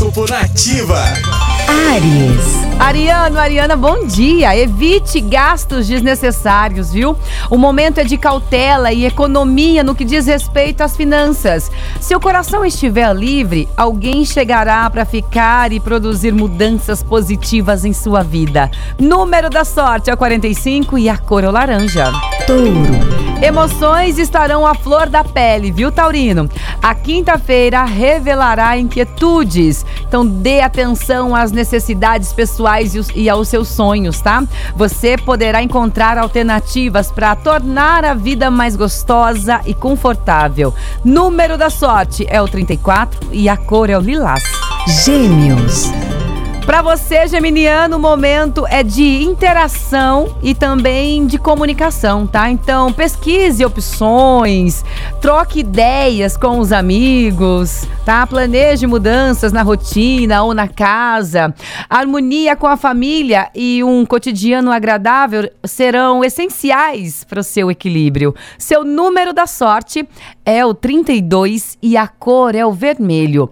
Horóscopo Nativa. Aries. Ariano, Ariana, bom dia. Evite gastos desnecessários, viu? O momento é de cautela e economia no que diz respeito às finanças. Se o coração estiver livre, alguém chegará para ficar e produzir mudanças positivas em sua vida. Número da sorte é o 45 e a cor é o laranja. Touro. Emoções estarão à flor da pele, viu, Taurino? A quinta-feira revelará inquietudes. Então dê atenção às necessidades pessoais e aos seus sonhos, tá? Você poderá encontrar alternativas para tornar a vida mais gostosa e confortável. Número da sorte é o 34 e a cor é o lilás. Gêmeos. Para você, Geminiano, o momento é de interação e também de comunicação, tá? Então, pesquise opções, troque ideias com os amigos, tá? Planeje mudanças na rotina ou na casa. Harmonia com a família e um cotidiano agradável serão essenciais para o seu equilíbrio. Seu número da sorte é o 32 e a cor é o vermelho.